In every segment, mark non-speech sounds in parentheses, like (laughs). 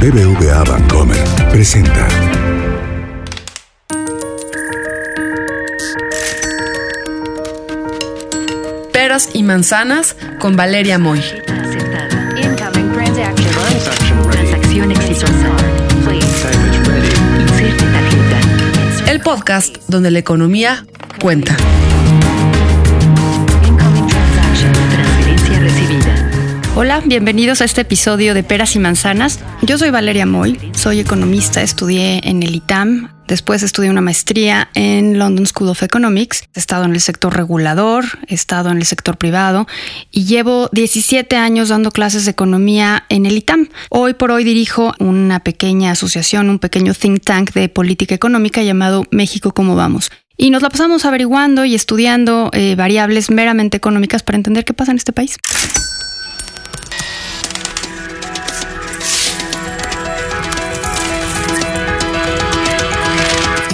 BBVA Bancomer presenta. Peras y manzanas con Valeria Moy. Transacción exitosa. El podcast donde la economía cuenta. Hola, bienvenidos a este episodio de Peras y Manzanas. Yo soy Valeria Moy, soy economista, estudié en el ITAM, después estudié una maestría en London School of Economics, he estado en el sector regulador, he estado en el sector privado y llevo 17 años dando clases de economía en el ITAM. Hoy por hoy dirijo una pequeña asociación, un pequeño think tank de política económica llamado México Cómo Vamos. Y nos la pasamos averiguando y estudiando eh, variables meramente económicas para entender qué pasa en este país.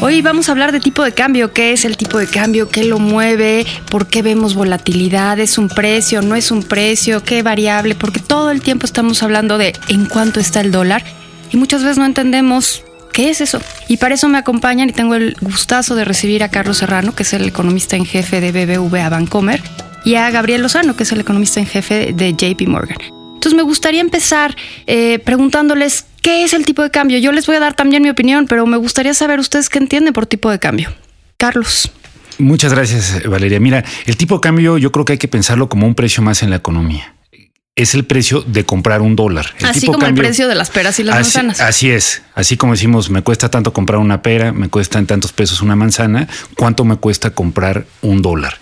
Hoy vamos a hablar de tipo de cambio, qué es el tipo de cambio, qué lo mueve, por qué vemos volatilidad, es un precio, no es un precio, qué variable, porque todo el tiempo estamos hablando de en cuánto está el dólar y muchas veces no entendemos qué es eso. Y para eso me acompañan y tengo el gustazo de recibir a Carlos Serrano, que es el economista en jefe de BBVA Bancomer, y a Gabriel Lozano, que es el economista en jefe de JP Morgan. Entonces me gustaría empezar eh, preguntándoles qué es el tipo de cambio. Yo les voy a dar también mi opinión, pero me gustaría saber ustedes qué entienden por tipo de cambio. Carlos. Muchas gracias, Valeria. Mira, el tipo de cambio yo creo que hay que pensarlo como un precio más en la economía. Es el precio de comprar un dólar. El Así tipo como cambio- el precio de las peras y las así, manzanas. así es. Así como decimos, me cuesta tanto comprar una pera, me cuesta en tantos pesos una manzana, ¿cuánto me cuesta comprar un dólar?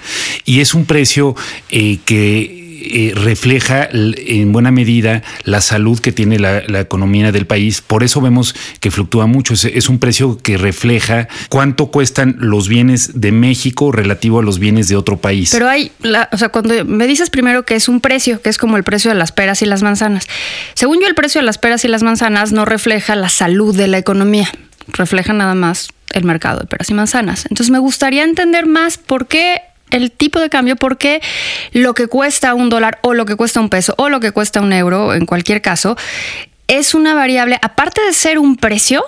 Y es un precio eh, que eh, refleja en buena medida la salud que tiene la, la economía del país. Por eso vemos que fluctúa mucho. Es, es un precio que refleja cuánto cuestan los bienes de México relativo a los bienes de otro país. Pero hay, la- o sea, cuando me dices primero que es un precio, que es como el precio de las peras y las manzanas. Según yo, el precio de las peras y las manzanas no refleja la salud de la economía, refleja nada más el mercado de peras y manzanas. Entonces me gustaría entender más por qué el tipo de cambio, por qué lo que cuesta un dólar o lo que cuesta un peso o lo que cuesta un euro, en cualquier caso, es una variable, aparte de ser un precio,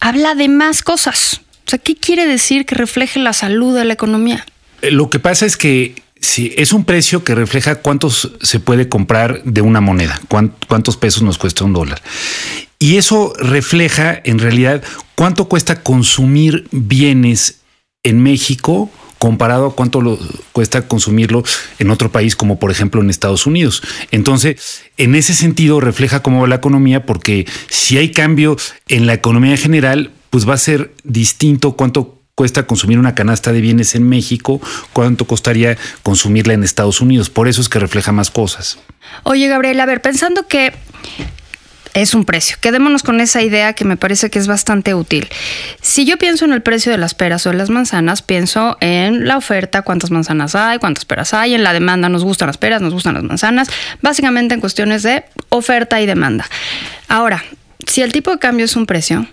habla de más cosas. O sea, ¿qué quiere decir que refleje la salud de la economía? Eh, Lo que pasa es que si es un precio que refleja cuántos se puede comprar de una moneda, cuán- cuántos pesos nos cuesta un dólar. Y eso refleja en realidad cuánto cuesta consumir bienes en México comparado a cuánto lo cuesta consumirlo en otro país, como por ejemplo en Estados Unidos. Entonces, en ese sentido refleja cómo va la economía, porque si hay cambio en la economía en general, pues va a ser distinto cuánto cuesta consumir una canasta de bienes en México, cuánto costaría consumirla en Estados Unidos. Por eso es que refleja más cosas. Oye, Gabriel, a ver, pensando que es un precio, quedémonos con esa idea que me parece que es bastante útil. Si yo pienso en el precio de las peras o de las manzanas, pienso en la oferta, cuántas manzanas hay, cuántas peras hay, en la demanda, nos gustan las peras, nos gustan las manzanas, básicamente en cuestiones de oferta y demanda. Ahora, si el tipo de cambio es un precio,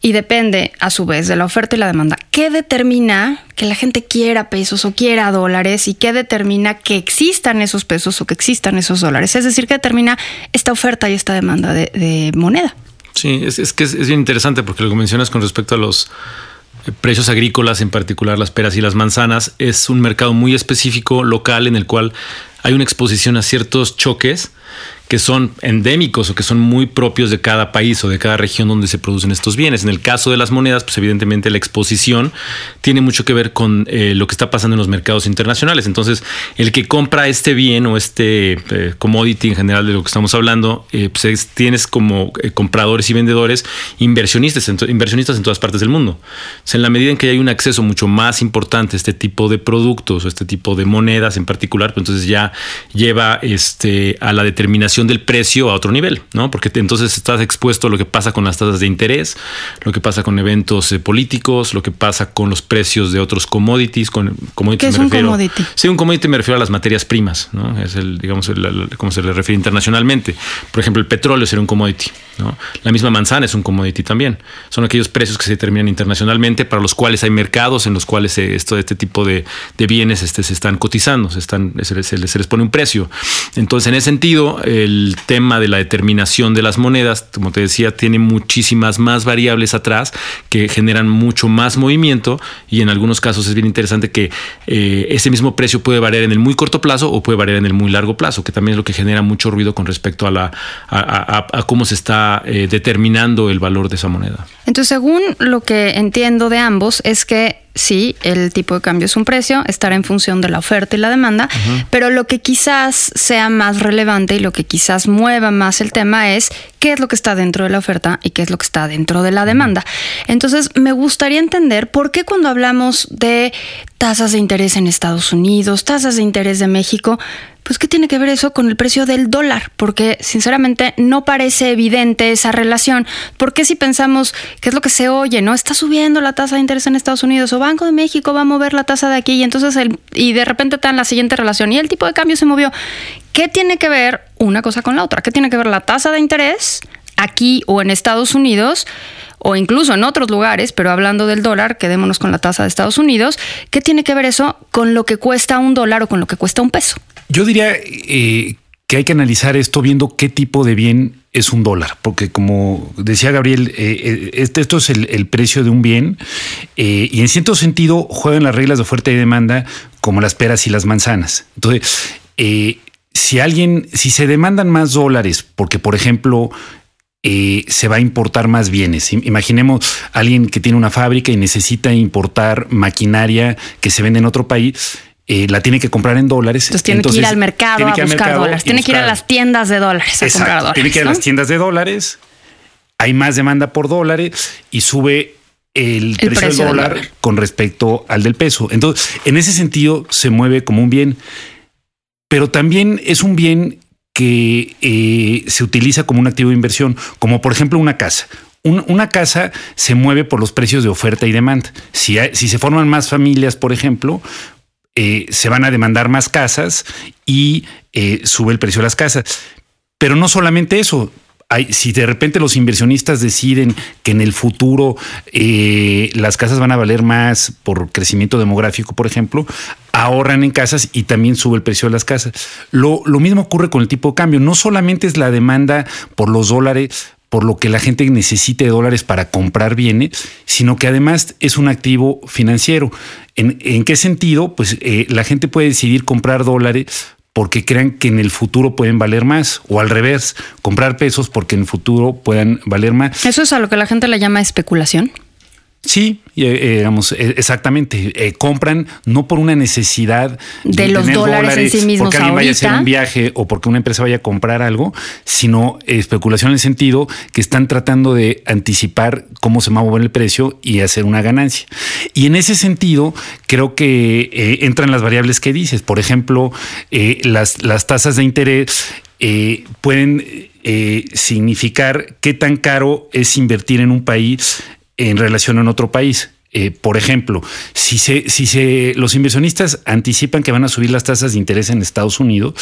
y depende a su vez de la oferta y la demanda. ¿Qué determina que la gente quiera pesos o quiera dólares y qué determina que existan esos pesos o que existan esos dólares? Es decir, ¿qué determina esta oferta y esta demanda de, moneda? Sí, es, es que es, es bien interesante porque lo que mencionas con respecto a los eh, precios agrícolas, en particular las peras y las manzanas, es un mercado muy específico, local, en el cual hay una exposición a ciertos choques que son endémicos o que son muy propios de cada país o de cada región donde se producen estos bienes. En el caso de las monedas, pues evidentemente la exposición tiene mucho que ver con eh, lo que está pasando en los mercados internacionales. Entonces, el que compra este bien o este eh, commodity en general de lo que estamos hablando, eh, pues es- tienes como eh, compradores y vendedores inversionistas en, inversionistas en todas partes del mundo. Sea, en la medida en que hay un acceso mucho más importante a este tipo de productos o este tipo de monedas en particular, pues entonces ya lleva este, a la determinación del precio a otro nivel, ¿no? Porque entonces estás expuesto a lo que pasa con las tasas de interés, lo que pasa con eventos eh, políticos, lo que pasa con los precios de otros commodities. Con, commodities ¿Qué es me un refiero- commodity? Sí, un commodity me refiero a las materias primas, ¿no? Es el, digamos, el- el- como se le refiere internacionalmente. Por ejemplo, el petróleo sería un commodity, ¿no? La misma manzana es un commodity también. Son aquellos precios que se determinan internacionalmente para los cuales hay mercados en los cuales se- esto, este tipo de, de bienes este, se están cotizando, se, están, se les- se les pone un precio. Entonces, en ese sentido, eh, el tema de la determinación de las monedas, como te decía, tiene muchísimas más variables atrás que generan mucho más movimiento y en algunos casos es bien interesante que eh, ese mismo precio puede variar en el muy corto plazo o puede variar en el muy largo plazo, que también es lo que genera mucho ruido con respecto a, la, a, cómo se está eh, determinando el valor de esa moneda. Entonces, según lo que entiendo de ambos, es que sí, el tipo de cambio es un precio, estará en función de la oferta y la demanda, pero lo que quizás sea más relevante y lo que quizás mueva más el tema es qué es lo que está dentro de la oferta y qué es lo que está dentro de la demanda. Entonces, me gustaría entender por qué cuando hablamos de tasas de interés en Estados Unidos, tasas de interés de México, pues ¿qué tiene que ver eso con el precio del dólar? Porque sinceramente no parece evidente esa relación. Porque si pensamos qué es lo que se oye, ¿no? Está subiendo la tasa de interés en Estados Unidos o Banco de México va a mover la tasa de aquí y entonces el, y de repente está en la siguiente relación y el tipo de cambio se movió. ¿Qué tiene que ver una cosa con la otra? ¿Qué tiene que ver la tasa de interés aquí o en Estados Unidos? o incluso en otros lugares, pero hablando del dólar, quedémonos con la tasa de Estados Unidos, ¿qué tiene que ver eso con lo que cuesta un dólar o con lo que cuesta un peso? Yo diría eh, que hay que analizar esto viendo qué tipo de bien es un dólar, porque como decía Gabriel, eh, eh, este, esto es el, precio de un bien y en cierto sentido juegan las reglas de oferta y demanda como las peras y las manzanas. Entonces, si alguien, si se demandan más dólares, porque por ejemplo se va a importar más bienes. Imaginemos alguien que tiene una fábrica y necesita importar maquinaria que se vende en otro país eh, la tiene que comprar en dólares. Entonces tiene que ir al mercado a buscar dólares. Tiene que ir a las tiendas de dólares a comprar dólares. Tiene que ir a las tiendas de dólares. Hay más demanda por dólares y sube el, precio, del dólar, con respecto al del peso. Entonces, en ese sentido, se mueve como un bien, pero también es un bien que eh, se utiliza como un activo de inversión, como por ejemplo una casa. una casa se mueve por los precios de oferta y demanda. Si, si se forman más familias, por ejemplo, eh, se van a demandar más casas y eh, sube el precio de las casas. Pero no solamente eso, si de repente los inversionistas deciden que en el futuro eh, las casas van a valer más por crecimiento demográfico, por ejemplo, ahorran en casas y también sube el precio de las casas. Lo mismo ocurre con el tipo de cambio. No solamente es la demanda por los dólares por lo que la gente necesite dólares para comprar bienes, sino que además es un activo financiero. ¿En, qué sentido? Pues eh, la gente puede decidir comprar dólares porque crean que en el futuro pueden valer más, o al revés, comprar pesos porque en el futuro puedan valer más. ¿Eso es a lo que la gente le llama especulación? Sí, eh, digamos, eh, exactamente. Eh, compran no por una necesidad de, los dólares, en sí mismos porque alguien vaya a hacer un viaje o porque una empresa vaya a comprar algo, sino especulación en el sentido que están tratando de anticipar cómo se va a mover el precio y hacer una ganancia. Y en ese sentido, creo que entran las variables que dices. Por ejemplo, las, las tasas de interés pueden significar qué tan caro es invertir en un país en relación a otro país. Eh, por ejemplo, si, se, si se, los inversionistas anticipan que van a subir las tasas de interés en Estados Unidos,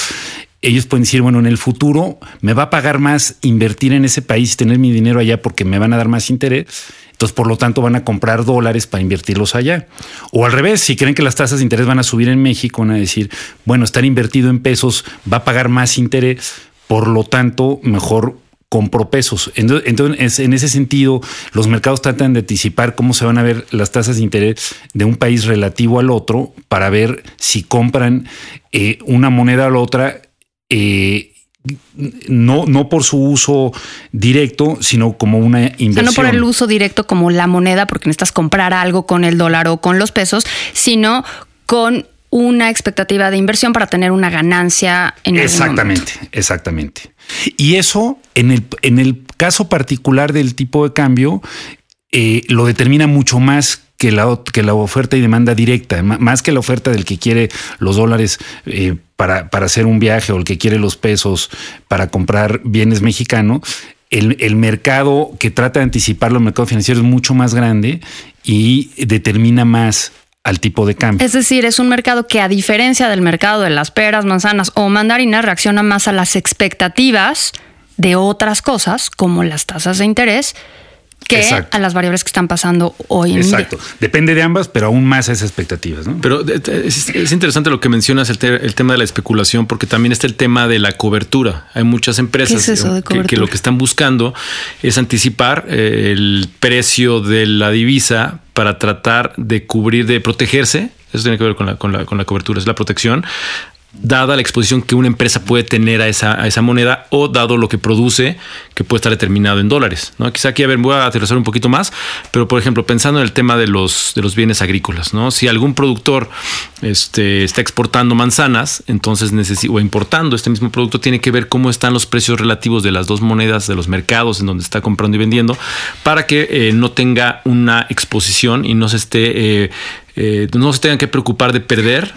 ellos pueden decir, bueno, en el futuro me va a pagar más invertir en ese país y tener mi dinero allá porque me van a dar más interés. Entonces, por lo tanto, van a comprar dólares para invertirlos allá. O al revés, si creen que las tasas de interés van a subir en México, van a decir, bueno, estar invertido en pesos va a pagar más interés, por lo tanto, mejor compro pesos. Entonces, en ese sentido, los mercados tratan de anticipar cómo se van a ver las tasas de interés de un país relativo al otro para ver si compran eh, una moneda a la otra. Eh, no, no por su uso directo, sino como una inversión. no por el uso directo como la moneda, porque necesitas comprar algo con el dólar o con los pesos, sino con una expectativa de inversión para tener una ganancia en Exactamente, exactamente. Y eso, en el, en el caso particular del tipo de cambio, eh, lo determina mucho más que la, que la oferta y demanda directa, más que la oferta del que quiere los dólares eh, para, para, hacer un viaje o el que quiere los pesos para comprar bienes mexicanos. El, el mercado que trata de anticipar los mercados financieros es mucho más grande y determina más al tipo de cambio. Es decir, es un mercado que a diferencia del mercado de las peras, manzanas o mandarinas, reacciona más a las expectativas de otras cosas, como las tasas de interés, que Exacto. a las variables que están pasando hoy en Exacto. día. Depende de ambas, pero aún más a esas expectativas, ¿no? Pero eh, eh, es, es interesante lo que mencionas, el, te- el tema de la especulación, porque también está el tema de la cobertura. Hay muchas empresas ¿Qué es eso de que- que, lo que están buscando es anticipar eh, el precio de la divisa para tratar de cubrir, de protegerse. Eso tiene que ver con la, con la, con la cobertura, es la protección dada la exposición que una empresa puede tener a esa, a esa moneda o dado lo que produce, que puede estar determinado en dólares. ¿no? Quizá aquí, a ver, voy a aterrizar un poquito más, pero por ejemplo, pensando en el tema de los, de los bienes agrícolas, ¿no? si algún productor este, está exportando manzanas, entonces o importando este mismo producto, tiene que ver cómo están los precios relativos de las dos monedas de los mercados en donde está comprando y vendiendo, para que eh, no tenga una exposición y no se esté, eh, eh, no se tengan que preocupar de perder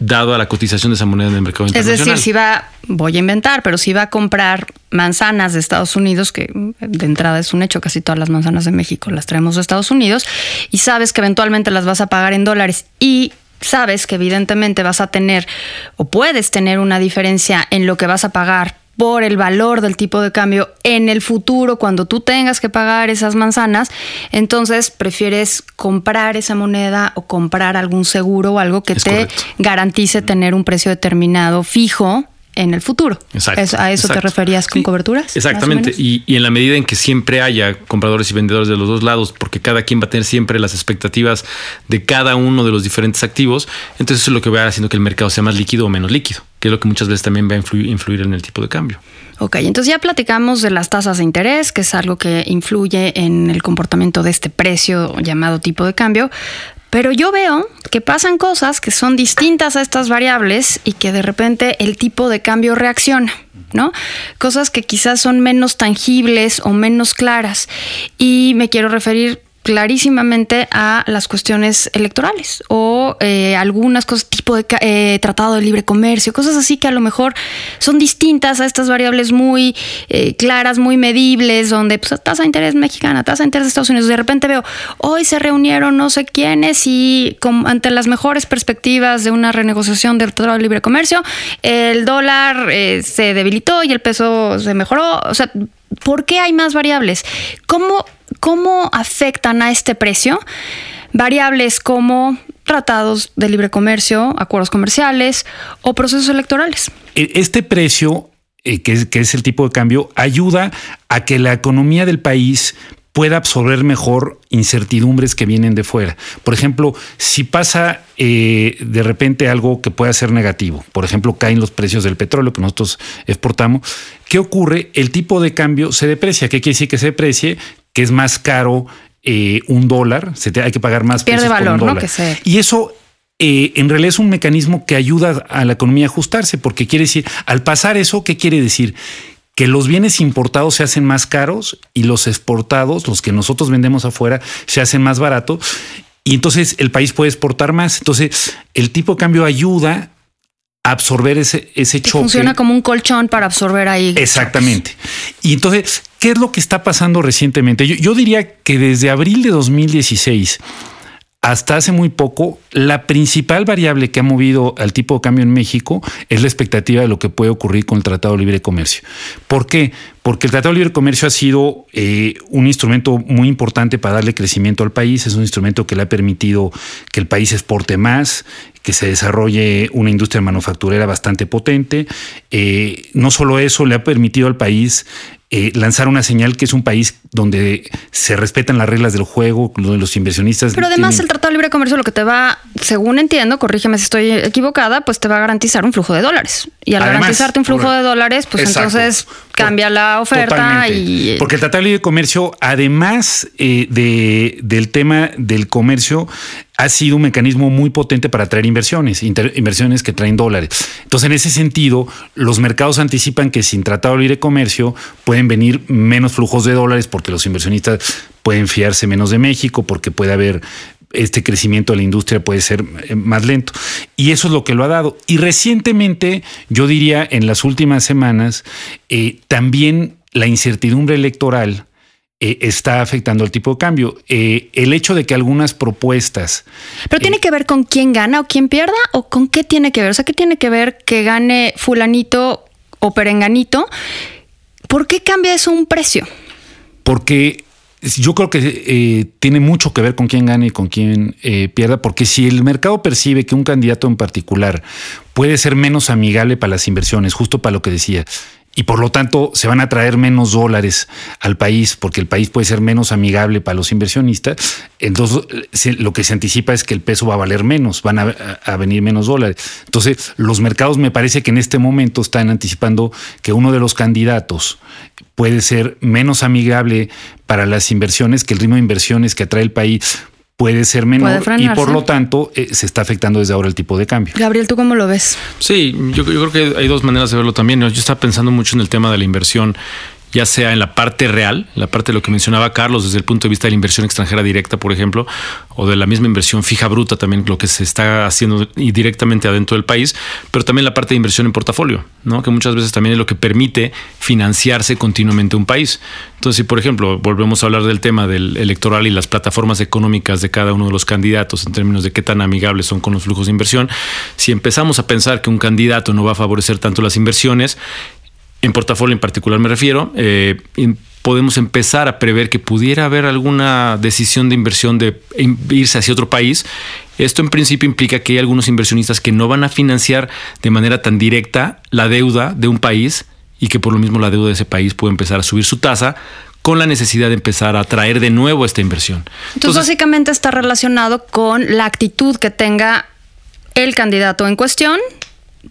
dado a la cotización de esa moneda en el mercado Es internacional. decir, si va, voy a inventar, pero si va a comprar manzanas de Estados Unidos, que de entrada es un hecho, casi todas las manzanas de México las traemos de Estados Unidos, y sabes que eventualmente las vas a pagar en dólares y sabes que evidentemente vas a tener o puedes tener una diferencia en lo que vas a pagar por el valor del tipo de cambio en el futuro cuando tú tengas que pagar esas manzanas, entonces prefieres comprar esa moneda o comprar algún seguro o algo que Es te correcto. garantice tener un precio determinado fijo en el futuro. Exacto, ¿Es- ¿A eso te referías con Sí, coberturas? Exactamente. y en la medida en que siempre haya compradores y vendedores de los dos lados, porque cada quien va a tener siempre las expectativas de cada uno de los diferentes activos, entonces eso es lo que va haciendo que el mercado sea más líquido o menos líquido, que es lo que muchas veces también va a influir, en el tipo de cambio. Ok, entonces ya platicamos de las tasas de interés, que es algo que influye en el comportamiento de este precio llamado tipo de cambio. Pero yo veo que pasan cosas que son distintas a estas variables y que de repente el tipo de cambio reacciona, ¿no? Cosas que quizás son menos tangibles o menos claras. Y me quiero referir clarísimamente a las cuestiones electorales o eh, algunas cosas tipo de eh, tratado de libre comercio, cosas así que a lo mejor son distintas a estas variables muy eh, claras, muy medibles, donde pues, tasa de interés mexicana, tasa de interés de Estados Unidos. De repente veo, hoy se reunieron no sé quiénes y ante las mejores perspectivas de una renegociación del tratado de libre comercio, el dólar eh, se debilitó y el peso se mejoró. O sea, ¿por qué hay más variables? ¿Cómo, cómo afectan a este precio? Variables como tratados de libre comercio, acuerdos comerciales o procesos electorales. E- Este precio, eh, que, es, que es el tipo de cambio, ayuda a que la economía del país pueda absorber mejor incertidumbres que vienen de fuera. Por ejemplo, si pasa eh, de repente algo que pueda ser negativo, por ejemplo, caen los precios del petróleo que nosotros exportamos, ¿qué ocurre? El tipo de cambio se deprecia. ¿Qué quiere decir que se deprecie? Que es más caro eh, un dólar, se te, hay que pagar más Pierde pesos por un valor, ¿no? dólar. Que se- Y eso eh, en realidad es un mecanismo que ayuda a la economía a ajustarse, porque quiere decir, al pasar eso, ¿qué quiere decir? Que los bienes importados se hacen más caros y los exportados, los que nosotros vendemos afuera, se hacen más baratos. Y entonces el país puede exportar más. Entonces el tipo de cambio ayuda a absorber ese, ese Que choque. funciona como un colchón para absorber ahí. Exactamente. Y entonces, ¿qué es lo que está pasando recientemente? Yo, yo diría que desde abril de 2016 hasta hace muy poco, la principal variable que ha movido al tipo de cambio en México es la expectativa de lo que puede ocurrir con el Tratado de Libre Comercio. ¿Por qué? Porque el Tratado de Libre Comercio ha sido eh, un instrumento muy importante para darle crecimiento al país, es un instrumento que le ha permitido que el país exporte más, que se desarrolle una industria manufacturera bastante potente. Eh, no solo eso, le ha permitido al país eh, lanzar una señal que es un país donde se respetan las reglas del juego, donde los inversionistas. Pero además tienen- el Tratado de Libre Comercio lo que te va, según entiendo, corrígeme si estoy equivocada, pues te va a garantizar un flujo de dólares. Y al Además, garantizarte un flujo por- de dólares, pues Exacto. entonces cambia la oferta Totalmente. y... Porque el Tratado de Libre Comercio, además eh, de, del tema del comercio, ha sido un mecanismo muy potente para atraer inversiones, inversiones que traen dólares. Entonces, en ese sentido, los mercados anticipan que sin Tratado de Libre Comercio pueden venir menos flujos de dólares porque los inversionistas pueden fiarse menos de México, porque puede haber este crecimiento de la industria puede ser eh, más lento. Y eso es lo que lo ha dado. Y recientemente, yo diría en las últimas semanas, eh, también la incertidumbre electoral eh, está afectando el tipo de cambio. Eh, el hecho de que algunas propuestas Pero tiene que ver con quién gana o quién pierda o con qué tiene que ver. O sea, ¿qué tiene que ver que gane fulanito o perenganito? ¿Por qué cambia eso un precio? porque yo creo que eh, tiene mucho que ver con quién gane y con quién eh, pierda, porque si el mercado percibe que un candidato en particular puede ser menos amigable para las inversiones, justo para lo que decía, y por lo tanto se van a traer menos dólares al país porque el país puede ser menos amigable para los inversionistas, entonces lo que se anticipa es que el peso va a valer menos, van a, venir menos dólares. Entonces los mercados me parece que en este momento están anticipando que uno de los candidatos puede ser menos amigable para las inversiones, que el ritmo de inversiones que atrae el país puede ser menor y por lo tanto eh, se está afectando desde ahora el tipo de cambio. Gabriel, ¿tú cómo lo ves? Sí, yo, yo, creo que hay dos maneras de verlo también. Yo estaba pensando mucho en el tema de la inversión ya sea en la parte real, la parte de lo que mencionaba Carlos desde el punto de vista de la inversión extranjera directa, por ejemplo, o de la misma inversión fija bruta, también lo que se está haciendo directamente adentro del país, pero también la parte de inversión en portafolio, ¿no? que muchas veces también es lo que permite financiarse continuamente un país. Entonces, si por ejemplo volvemos a hablar del tema del electoral y las plataformas económicas de cada uno de los candidatos en términos de qué tan amigables son con los flujos de inversión, si empezamos a pensar que un candidato no va a favorecer tanto las inversiones, en portafolio en particular me refiero, eh, podemos empezar a prever que pudiera haber alguna decisión de inversión de irse hacia otro país. Esto en principio implica que hay algunos inversionistas que no van a financiar de manera tan directa la deuda de un país y que por lo mismo la deuda de ese país puede empezar a subir su tasa con la necesidad de empezar a traer de nuevo esta inversión. Entonces básicamente está relacionado con la actitud que tenga el candidato en cuestión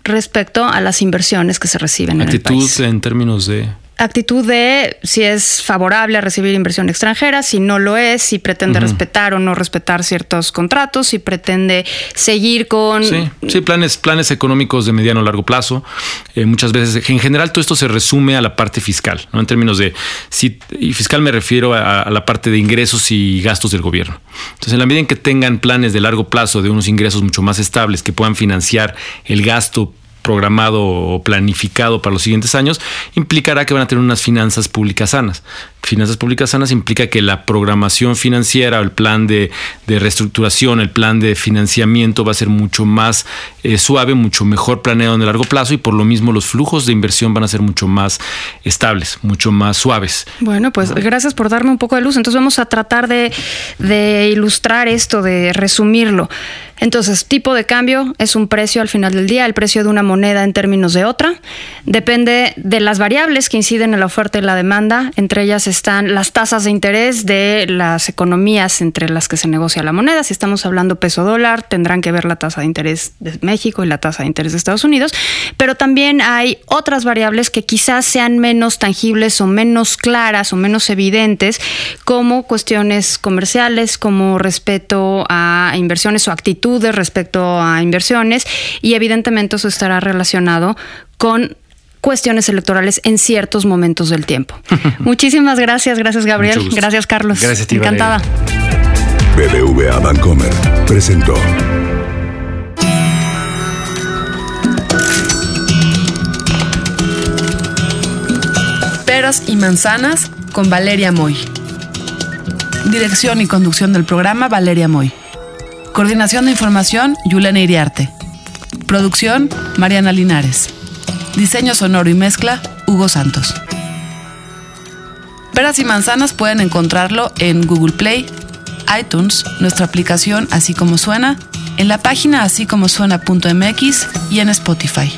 respecto a las inversiones que se reciben en el país. en términos de actitud de si es favorable a recibir inversión extranjera, si no lo es, si pretende respetar o no respetar ciertos contratos, si pretende seguir con... Sí, planes, planes económicos de mediano o largo plazo. Eh, muchas veces, en general, todo esto se resume a la parte fiscal, ¿no? En términos de, si, y fiscal me refiero a, a la parte de ingresos y gastos del gobierno. Entonces, en la medida en que tengan planes de largo plazo de unos ingresos mucho más estables que puedan financiar el gasto programado o planificado para los siguientes años, implicará que van a tener unas finanzas públicas sanas. Finanzas públicas sanas implica que la programación financiera, el plan de, reestructuración, el plan de financiamiento va a ser mucho más eh, suave, mucho mejor planeado en el largo plazo y por lo mismo los flujos de inversión van a ser mucho más estables, mucho más suaves. Bueno, pues gracias por darme un poco de luz. Entonces vamos a tratar de, de ilustrar esto, de resumirlo. Entonces, tipo de cambio es un precio al final del día, el precio de una moneda en términos de otra. Depende de las variables que inciden en la oferta y la demanda. Entre ellas están las tasas de interés de las economías entre las que se negocia la moneda. Si estamos hablando peso dólar, tendrán que ver la tasa de interés de México y la tasa de interés de Estados Unidos. Pero también hay otras variables que quizás sean menos tangibles o menos claras o menos evidentes, como cuestiones comerciales, como respeto a inversiones o actitudes respecto a inversiones y evidentemente eso estará relacionado con cuestiones electorales en ciertos momentos del tiempo. (laughs) Muchísimas gracias, gracias Gabriel, gracias Carlos. Gracias, Encantada. BBVA Bancomer presentó. Peras y manzanas con Valeria Moy. Dirección y conducción del programa Valeria Moy. Coordinación de información, Yulena Iriarte. Producción, Mariana Linares. Diseño sonoro y mezcla, Hugo Santos. Peras y manzanas pueden encontrarlo en Google Play, iTunes, nuestra aplicación Así como suena, en la página así como suena.mx y en Spotify.